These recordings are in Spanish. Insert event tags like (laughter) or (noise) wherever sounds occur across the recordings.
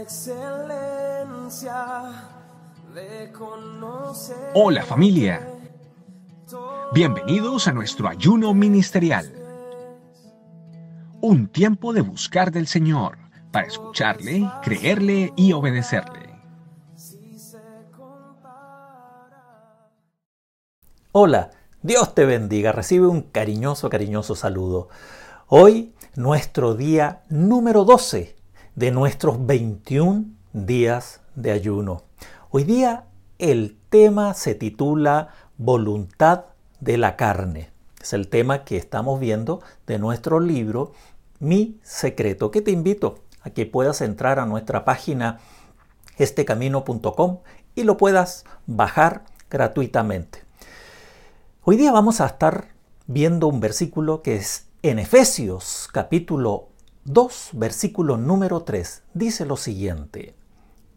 excelencia de conocer. Hola familia. Bienvenidos a nuestro ayuno ministerial. Un tiempo de buscar del Señor para escucharle, creerle y obedecerle. Hola, Dios te bendiga. Recibe un cariñoso, cariñoso saludo. Hoy nuestro día número 12 de nuestros 21 días de ayuno. Hoy día el tema se titula Voluntad de la carne. Es el tema que estamos viendo de nuestro libro Mi secreto, que te invito a que puedas entrar a nuestra página estecamino.com y lo puedas bajar gratuitamente. Hoy día vamos a estar viendo un versículo que es en Efesios capítulo 2, versículo número 3. Dice lo siguiente,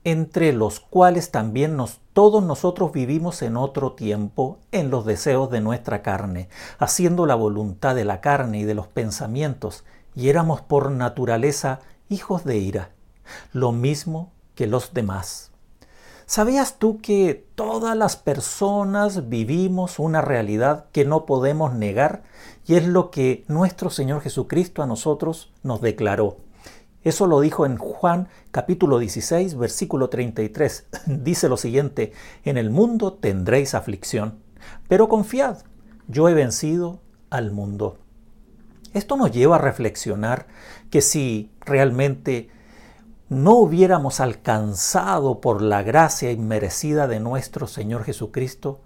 entre los cuales también nos, todos nosotros vivimos en otro tiempo en los deseos de nuestra carne, haciendo la voluntad de la carne y de los pensamientos, y éramos por naturaleza hijos de ira, lo mismo que los demás. ¿Sabías tú que todas las personas vivimos una realidad que no podemos negar y es lo que nuestro Señor Jesucristo a nosotros nos declaró? Eso lo dijo en Juan capítulo 16, versículo 33. (laughs) Dice lo siguiente, en el mundo tendréis aflicción, pero confiad, yo he vencido al mundo. Esto nos lleva a reflexionar que si realmente no hubiéramos alcanzado por la gracia inmerecida de nuestro Señor Jesucristo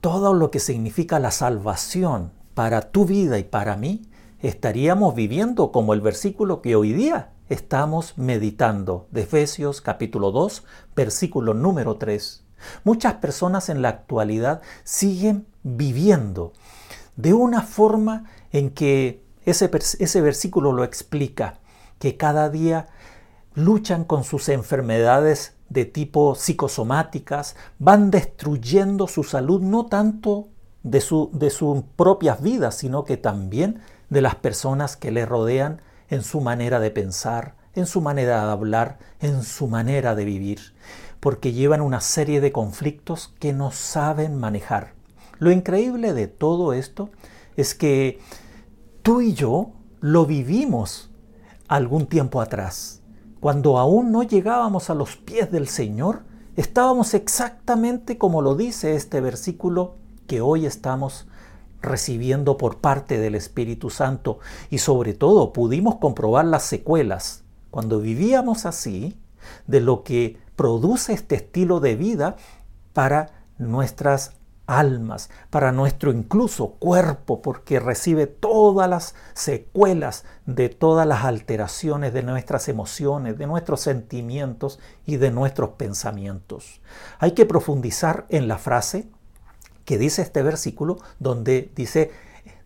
todo lo que significa la salvación para tu vida y para mí, estaríamos viviendo como el versículo que hoy día estamos meditando de Efesios capítulo 2, versículo número 3. Muchas personas en la actualidad siguen viviendo de una forma en que ese, ese versículo lo explica, que cada día luchan con sus enfermedades de tipo psicosomáticas, van destruyendo su salud no tanto de, su, de sus propias vidas, sino que también de las personas que le rodean en su manera de pensar, en su manera de hablar, en su manera de vivir, porque llevan una serie de conflictos que no saben manejar. Lo increíble de todo esto es que tú y yo lo vivimos algún tiempo atrás cuando aún no llegábamos a los pies del Señor, estábamos exactamente como lo dice este versículo que hoy estamos recibiendo por parte del Espíritu Santo. Y sobre todo pudimos comprobar las secuelas cuando vivíamos así de lo que produce este estilo de vida para nuestras almas, para nuestro incluso cuerpo, porque recibe todas las secuelas de todas las alteraciones de nuestras emociones, de nuestros sentimientos y de nuestros pensamientos. Hay que profundizar en la frase que dice este versículo, donde dice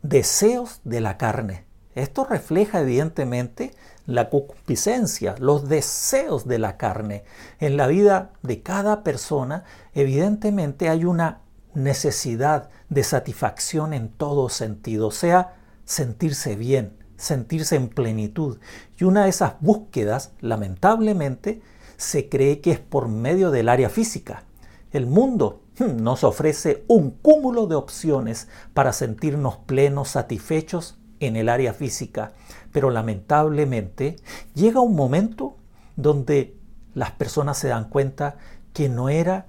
deseos de la carne. Esto refleja evidentemente la concupiscencia, los deseos de la carne. En la vida de cada persona, evidentemente hay una necesidad de satisfacción en todo sentido, o sea, sentirse bien, sentirse en plenitud. Y una de esas búsquedas, lamentablemente, se cree que es por medio del área física. El mundo hmm, nos ofrece un cúmulo de opciones para sentirnos plenos, satisfechos en el área física, pero lamentablemente llega un momento donde las personas se dan cuenta que no era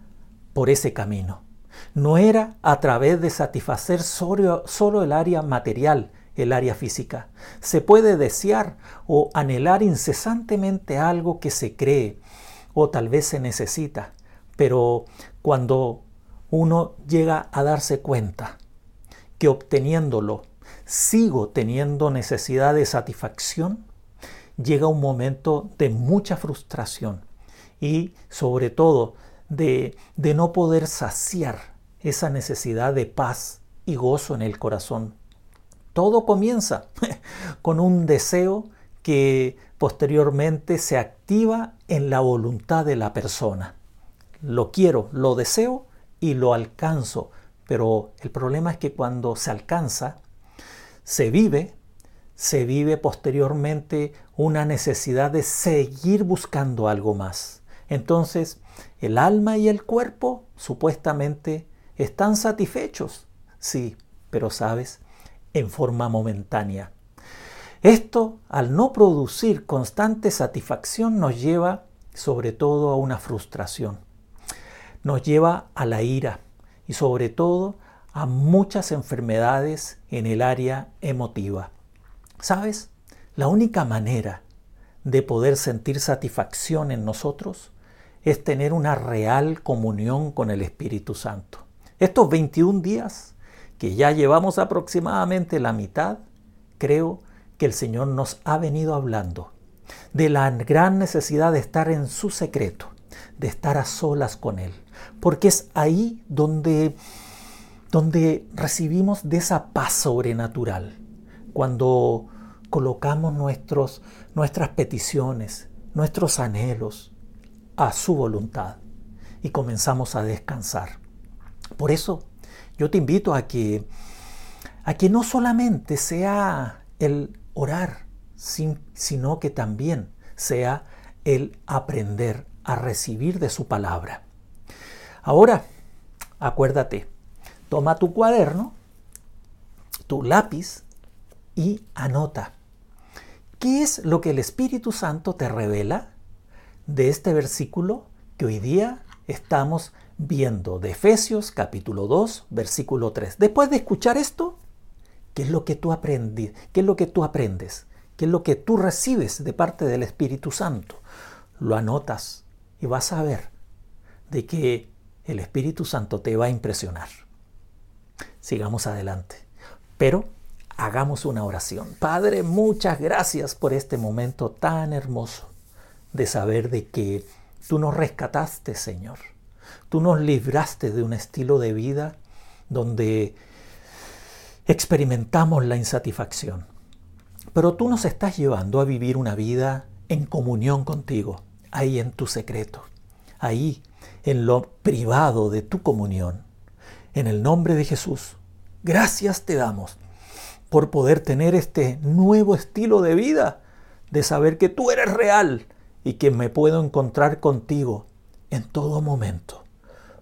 por ese camino no era a través de satisfacer solo, el área material, el área física. Se puede desear o anhelar incesantemente algo que se cree o tal vez se necesita, pero cuando uno llega a darse cuenta que obteniéndolo sigo teniendo necesidad de satisfacción, llega un momento de mucha frustración y sobre todo de, no poder saciar esa necesidad de paz y gozo en el corazón. Todo comienza (laughs) con un deseo que posteriormente se activa en la voluntad de la persona. Lo quiero, lo deseo y lo alcanzo, pero el problema es que cuando se alcanza, se vive, se vive posteriormente una necesidad de seguir buscando algo más. Entonces, el alma y el cuerpo supuestamente están satisfechos, sí, pero sabes, en forma momentánea. Esto, al no producir constante satisfacción, nos lleva sobre todo a una frustración, nos lleva a la ira y sobre todo a muchas enfermedades en el área emotiva. ¿Sabes? La única manera de poder sentir satisfacción en nosotros es tener una real comunión con el Espíritu Santo. Estos 21 días, que ya llevamos aproximadamente la mitad, creo que el Señor nos ha venido hablando de la gran necesidad de estar en su secreto, de estar a solas con Él, porque es ahí donde, donde recibimos de esa paz sobrenatural, cuando colocamos nuestros, nuestras peticiones, nuestros anhelos a su voluntad y comenzamos a descansar. Por eso yo te invito a que, a que no solamente sea el orar, sino que también sea el aprender a recibir de su palabra. Ahora, acuérdate, toma tu cuaderno, tu lápiz y anota. ¿Qué es lo que el Espíritu Santo te revela de este versículo que hoy día estamos viendo de Efesios capítulo 2, versículo 3? Después de escuchar esto, ¿qué es lo que tú aprendes? ¿Qué es lo que tú aprendes? ¿Qué es lo que tú recibes de parte del Espíritu Santo? Lo anotas y vas a ver de que el Espíritu Santo te va a impresionar. Sigamos adelante. Pero hagamos una oración. Padre, muchas gracias por este momento tan hermoso de saber de que tú nos rescataste, Señor. Tú nos libraste de un estilo de vida donde experimentamos la insatisfacción. Pero tú nos estás llevando a vivir una vida en comunión contigo, ahí en tu secreto, ahí en lo privado de tu comunión. En el nombre de Jesús, gracias te damos por poder tener este nuevo estilo de vida, de saber que tú eres real y que me puedo encontrar contigo en todo momento.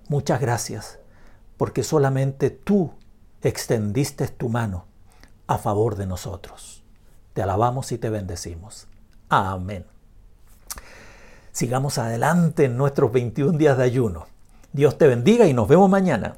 Muchas gracias, porque solamente tú extendiste tu mano a favor de nosotros. Te alabamos y te bendecimos. Amén. Sigamos adelante en nuestros 21 días de ayuno. Dios te bendiga y nos vemos mañana.